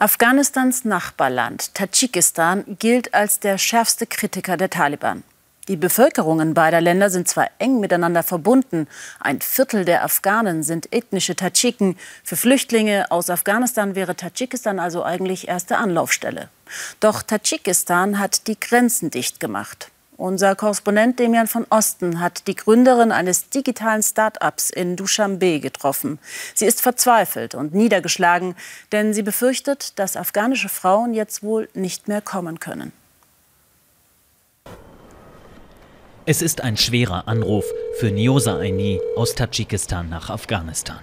Afghanistans Nachbarland Tadschikistan gilt als der schärfste Kritiker der Taliban. Die Bevölkerungen beider Länder sind zwar eng miteinander verbunden, ein Viertel der Afghanen sind ethnische Tadschiken. Für Flüchtlinge aus Afghanistan wäre Tadschikistan also eigentlich erste Anlaufstelle. Doch Tadschikistan hat die Grenzen dicht gemacht. Unser Korrespondent Demian von Osten hat die Gründerin eines digitalen Start-ups in Dushanbe getroffen. Sie ist verzweifelt und niedergeschlagen, denn sie befürchtet, dass afghanische Frauen jetzt wohl nicht mehr kommen können. Es ist ein schwerer Anruf für Niosa Aini aus Tadschikistan nach Afghanistan.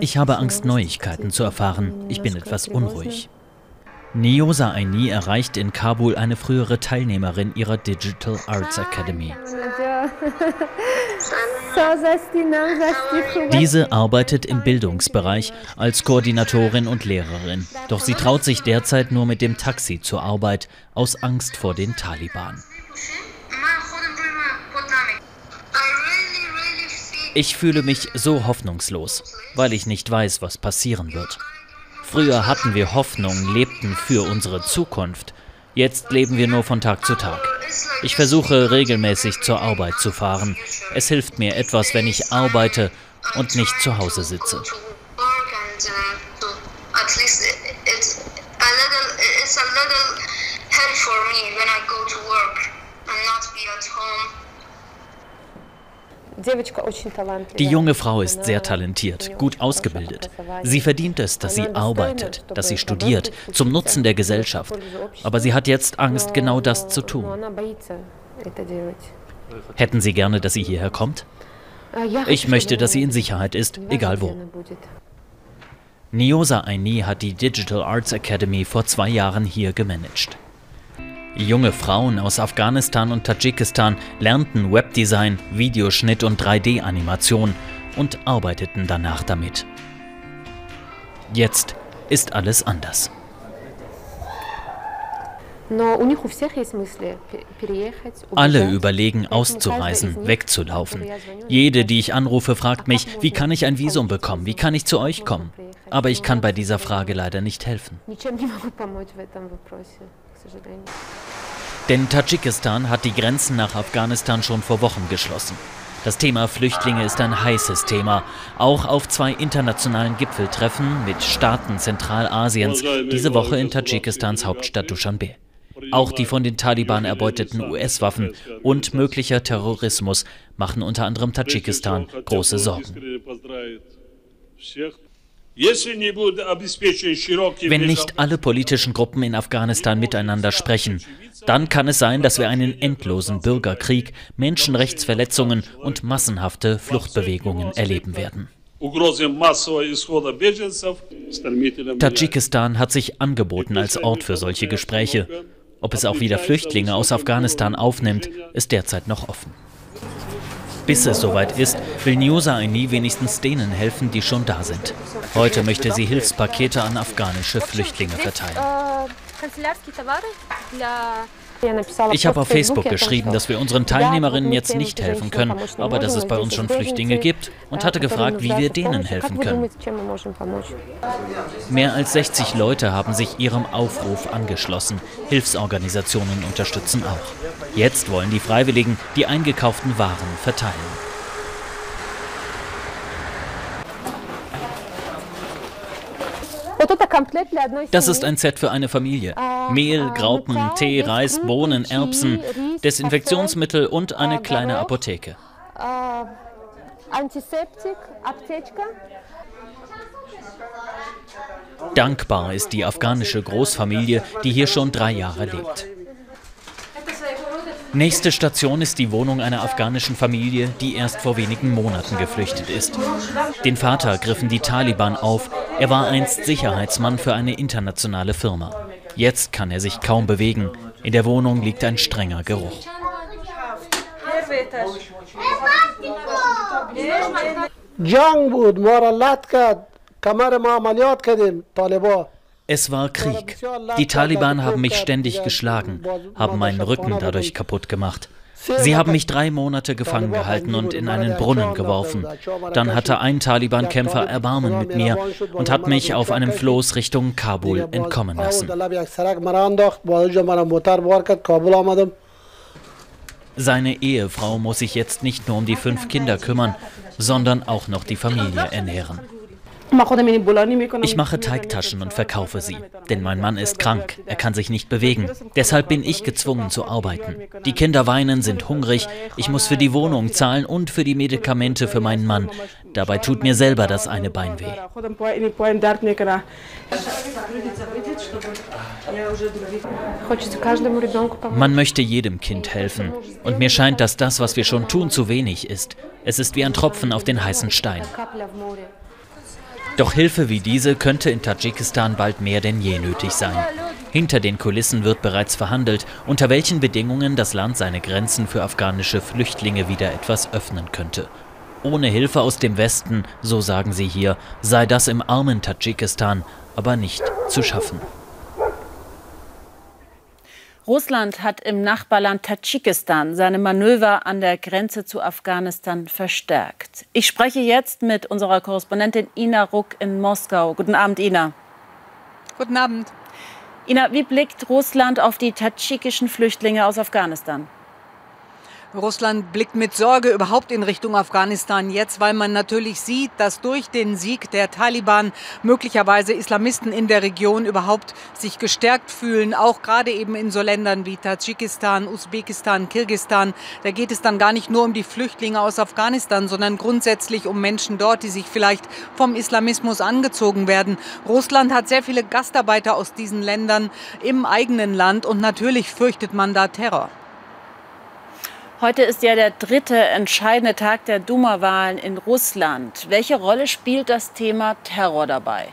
Ich habe Angst, Neuigkeiten zu erfahren. Ich bin etwas unruhig. Niosa Aini erreicht in Kabul eine frühere Teilnehmerin ihrer Digital Arts Academy. Diese arbeitet im Bildungsbereich als Koordinatorin und Lehrerin. Doch sie traut sich derzeit nur mit dem Taxi zur Arbeit aus Angst vor den Taliban. Ich fühle mich so hoffnungslos, weil ich nicht weiß, was passieren wird. Früher hatten wir Hoffnung, lebten für unsere Zukunft. Jetzt leben wir nur von Tag zu Tag. Ich versuche regelmäßig zur Arbeit zu fahren. Es hilft mir etwas, wenn ich arbeite und nicht zu Hause sitze. Die junge Frau ist sehr talentiert, gut ausgebildet. Sie verdient es, dass sie arbeitet, dass sie studiert, zum Nutzen der Gesellschaft. Aber sie hat jetzt Angst, genau das zu tun. Hätten Sie gerne, dass sie hierher kommt? Ich möchte, dass sie in Sicherheit ist, egal wo. Niosa Aini hat die Digital Arts Academy vor zwei Jahren hier gemanagt. Junge Frauen aus Afghanistan und Tadschikistan lernten Webdesign, Videoschnitt und 3D-Animation und arbeiteten danach damit. Jetzt ist alles anders. Alle überlegen, auszureisen, wegzulaufen. Jede, die ich anrufe, fragt mich, wie kann ich ein Visum bekommen? Wie kann ich zu euch kommen? Aber ich kann bei dieser Frage leider nicht helfen. Denn Tadschikistan hat die Grenzen nach Afghanistan schon vor Wochen geschlossen. Das Thema Flüchtlinge ist ein heißes Thema. Auch auf zwei internationalen Gipfeltreffen mit Staaten Zentralasiens diese Woche in Tadschikistans Hauptstadt Duschanbe. Auch die von den Taliban erbeuteten US-Waffen und möglicher Terrorismus machen unter anderem Tadschikistan große Sorgen. Wenn nicht alle politischen Gruppen in Afghanistan miteinander sprechen, dann kann es sein, dass wir einen endlosen Bürgerkrieg, Menschenrechtsverletzungen und massenhafte Fluchtbewegungen erleben werden. Tadschikistan hat sich angeboten als Ort für solche Gespräche. Ob es auch wieder Flüchtlinge aus Afghanistan aufnimmt, ist derzeit noch offen. Bis es soweit ist, will Niosa Aini wenigstens denen helfen, die schon da sind. Heute möchte sie Hilfspakete an afghanische Flüchtlinge verteilen. Ich habe auf Facebook geschrieben, dass wir unseren Teilnehmerinnen jetzt nicht helfen können, aber dass es bei uns schon Flüchtlinge gibt und hatte gefragt, wie wir denen helfen können. Mehr als 60 Leute haben sich ihrem Aufruf angeschlossen. Hilfsorganisationen unterstützen auch. Jetzt wollen die Freiwilligen die eingekauften Waren verteilen. Das ist ein Set für eine Familie. Mehl, Graupen, Tee, Reis, Bohnen, Erbsen, Desinfektionsmittel und eine kleine Apotheke. Dankbar ist die afghanische Großfamilie, die hier schon drei Jahre lebt. Nächste Station ist die Wohnung einer afghanischen Familie, die erst vor wenigen Monaten geflüchtet ist. Den Vater griffen die Taliban auf. Er war einst Sicherheitsmann für eine internationale Firma. Jetzt kann er sich kaum bewegen. In der Wohnung liegt ein strenger Geruch. Es war Krieg. Die Taliban haben mich ständig geschlagen, haben meinen Rücken dadurch kaputt gemacht. Sie haben mich drei Monate gefangen gehalten und in einen Brunnen geworfen. Dann hatte ein Taliban-Kämpfer Erbarmen mit mir und hat mich auf einem Floß Richtung Kabul entkommen lassen. Seine Ehefrau muss sich jetzt nicht nur um die fünf Kinder kümmern, sondern auch noch die Familie ernähren. Ich mache Teigtaschen und verkaufe sie, denn mein Mann ist krank, er kann sich nicht bewegen. Deshalb bin ich gezwungen zu arbeiten. Die Kinder weinen, sind hungrig, ich muss für die Wohnung zahlen und für die Medikamente für meinen Mann. Dabei tut mir selber das eine Bein weh. Man möchte jedem Kind helfen. Und mir scheint, dass das, was wir schon tun, zu wenig ist. Es ist wie ein Tropfen auf den heißen Stein. Doch Hilfe wie diese könnte in Tadschikistan bald mehr denn je nötig sein. Hinter den Kulissen wird bereits verhandelt, unter welchen Bedingungen das Land seine Grenzen für afghanische Flüchtlinge wieder etwas öffnen könnte. Ohne Hilfe aus dem Westen, so sagen sie hier, sei das im armen Tadschikistan aber nicht zu schaffen. Russland hat im Nachbarland Tadschikistan seine Manöver an der Grenze zu Afghanistan verstärkt. Ich spreche jetzt mit unserer Korrespondentin Ina Ruck in Moskau. Guten Abend, Ina. Guten Abend. Ina, wie blickt Russland auf die tadschikischen Flüchtlinge aus Afghanistan? Russland blickt mit Sorge überhaupt in Richtung Afghanistan jetzt, weil man natürlich sieht, dass durch den Sieg der Taliban möglicherweise Islamisten in der Region überhaupt sich gestärkt fühlen, auch gerade eben in so Ländern wie Tadschikistan, Usbekistan, Kirgistan. Da geht es dann gar nicht nur um die Flüchtlinge aus Afghanistan, sondern grundsätzlich um Menschen dort, die sich vielleicht vom Islamismus angezogen werden. Russland hat sehr viele Gastarbeiter aus diesen Ländern im eigenen Land und natürlich fürchtet man da Terror. Heute ist ja der dritte entscheidende Tag der Duma-Wahlen in Russland. Welche Rolle spielt das Thema Terror dabei?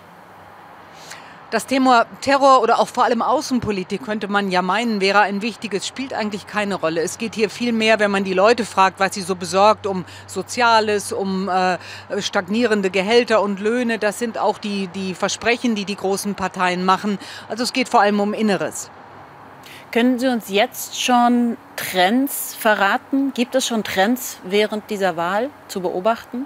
Das Thema Terror oder auch vor allem Außenpolitik könnte man ja meinen, wäre ein wichtiges, spielt eigentlich keine Rolle. Es geht hier viel mehr, wenn man die Leute fragt, was sie so besorgt, um Soziales, um äh, stagnierende Gehälter und Löhne. Das sind auch die, die Versprechen, die die großen Parteien machen. Also es geht vor allem um Inneres. Können Sie uns jetzt schon Trends verraten? Gibt es schon Trends während dieser Wahl zu beobachten?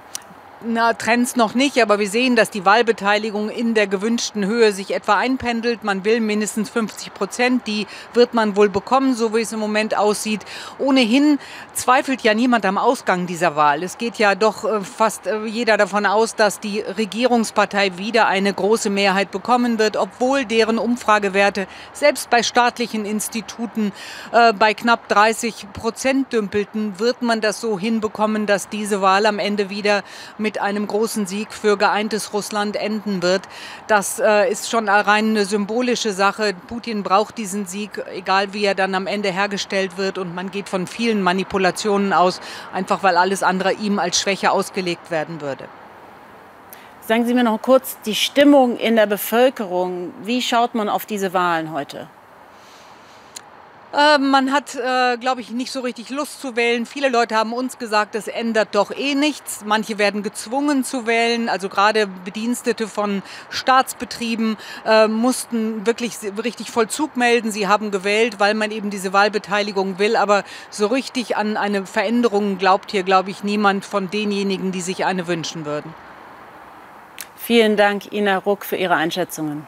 Na, Trends noch nicht, aber wir sehen, dass die Wahlbeteiligung in der gewünschten Höhe sich etwa einpendelt. Man will mindestens 50 Prozent. Die wird man wohl bekommen, so wie es im Moment aussieht. Ohnehin zweifelt ja niemand am Ausgang dieser Wahl. Es geht ja doch äh, fast äh, jeder davon aus, dass die Regierungspartei wieder eine große Mehrheit bekommen wird, obwohl deren Umfragewerte selbst bei staatlichen Instituten äh, bei knapp 30 Prozent dümpelten, wird man das so hinbekommen, dass diese Wahl am Ende wieder mit mit einem großen Sieg für geeintes Russland enden wird. Das äh, ist schon rein eine symbolische Sache. Putin braucht diesen Sieg, egal wie er dann am Ende hergestellt wird. Und man geht von vielen Manipulationen aus, einfach weil alles andere ihm als Schwäche ausgelegt werden würde. Sagen Sie mir noch kurz die Stimmung in der Bevölkerung. Wie schaut man auf diese Wahlen heute? Äh, man hat, äh, glaube ich, nicht so richtig Lust zu wählen. Viele Leute haben uns gesagt, es ändert doch eh nichts. Manche werden gezwungen zu wählen. Also gerade Bedienstete von Staatsbetrieben äh, mussten wirklich richtig Vollzug melden. Sie haben gewählt, weil man eben diese Wahlbeteiligung will. Aber so richtig an eine Veränderung glaubt hier, glaube ich, niemand von denjenigen, die sich eine wünschen würden. Vielen Dank, Ina Ruck, für Ihre Einschätzungen.